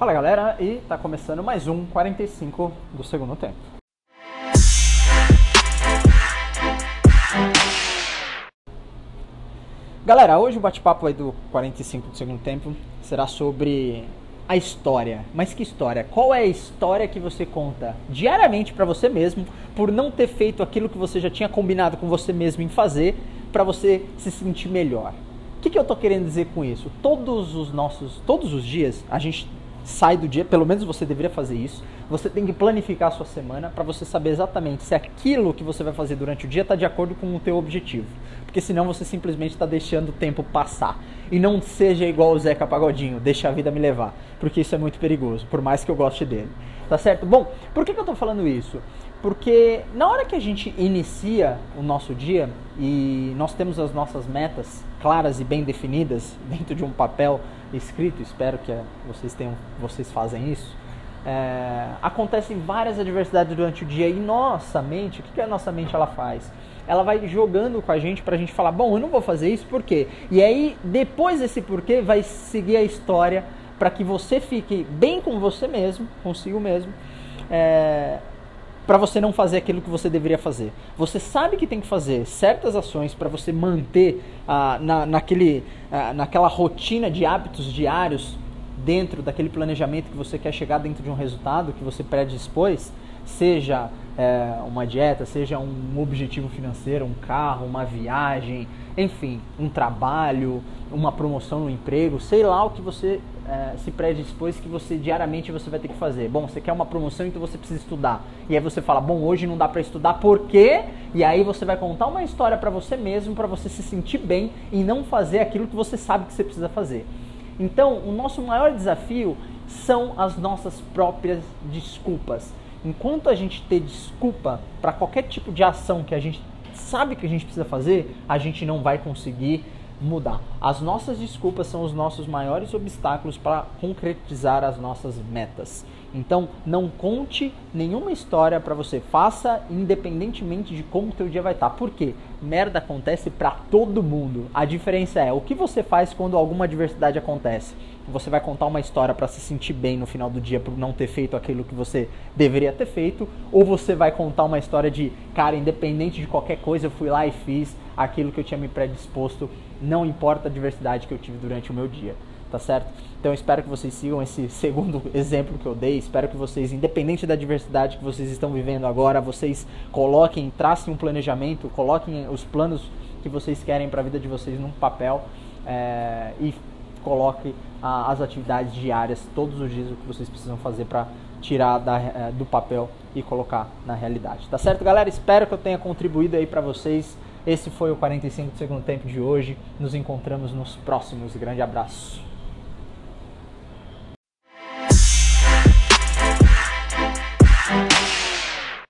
Fala galera, e tá começando mais um 45 do segundo tempo. Galera, hoje o bate-papo aí do 45 do segundo tempo será sobre a história. Mas que história? Qual é a história que você conta diariamente para você mesmo por não ter feito aquilo que você já tinha combinado com você mesmo em fazer para você se sentir melhor? O que, que eu tô querendo dizer com isso? Todos os nossos, todos os dias a gente sai do dia, pelo menos você deveria fazer isso. Você tem que planificar a sua semana para você saber exatamente se aquilo que você vai fazer durante o dia está de acordo com o teu objetivo. Porque senão você simplesmente está deixando o tempo passar. E não seja igual o Zeca Pagodinho, deixa a vida me levar. Porque isso é muito perigoso, por mais que eu goste dele. Tá certo? Bom, por que, que eu estou falando isso? Porque na hora que a gente inicia o nosso dia e nós temos as nossas metas claras e bem definidas dentro de um papel escrito, espero que vocês tenham, vocês fazem isso. É, acontecem várias adversidades durante o dia e nossa mente, o que, que a nossa mente ela faz? Ela vai jogando com a gente pra gente falar, bom, eu não vou fazer isso por quê? E aí, depois desse porquê, vai seguir a história para que você fique bem com você mesmo, consigo mesmo, é, para você não fazer aquilo que você deveria fazer. Você sabe que tem que fazer certas ações para você manter ah, na, naquele, ah, naquela rotina de hábitos diários dentro daquele planejamento que você quer chegar dentro de um resultado que você predispôs, seja é, uma dieta, seja um objetivo financeiro, um carro, uma viagem, enfim, um trabalho, uma promoção no emprego, sei lá o que você é, se predispôs que você diariamente você vai ter que fazer. Bom, você quer uma promoção, então você precisa estudar. E aí você fala, bom, hoje não dá para estudar, por quê? E aí você vai contar uma história para você mesmo, para você se sentir bem e não fazer aquilo que você sabe que você precisa fazer. Então, o nosso maior desafio são as nossas próprias desculpas. Enquanto a gente ter desculpa para qualquer tipo de ação que a gente sabe que a gente precisa fazer, a gente não vai conseguir mudar. As nossas desculpas são os nossos maiores obstáculos para concretizar as nossas metas. Então, não conte nenhuma história para você. Faça independentemente de como o teu dia vai estar. Tá. Por quê? Merda acontece para todo mundo. A diferença é o que você faz quando alguma adversidade acontece. Você vai contar uma história para se sentir bem no final do dia por não ter feito aquilo que você deveria ter feito, ou você vai contar uma história de, cara, independente de qualquer coisa, eu fui lá e fiz aquilo que eu tinha me predisposto, não importa a adversidade que eu tive durante o meu dia tá certo? Então espero que vocês sigam esse segundo exemplo que eu dei. Espero que vocês, independente da diversidade que vocês estão vivendo agora, vocês coloquem, tracem um planejamento, coloquem os planos que vocês querem para a vida de vocês num papel é, e coloque ah, as atividades diárias, todos os dias, o que vocês precisam fazer para tirar da, é, do papel e colocar na realidade. Tá certo, galera? Espero que eu tenha contribuído aí para vocês. Esse foi o 45 do segundo tempo de hoje. Nos encontramos nos próximos. Grande abraço.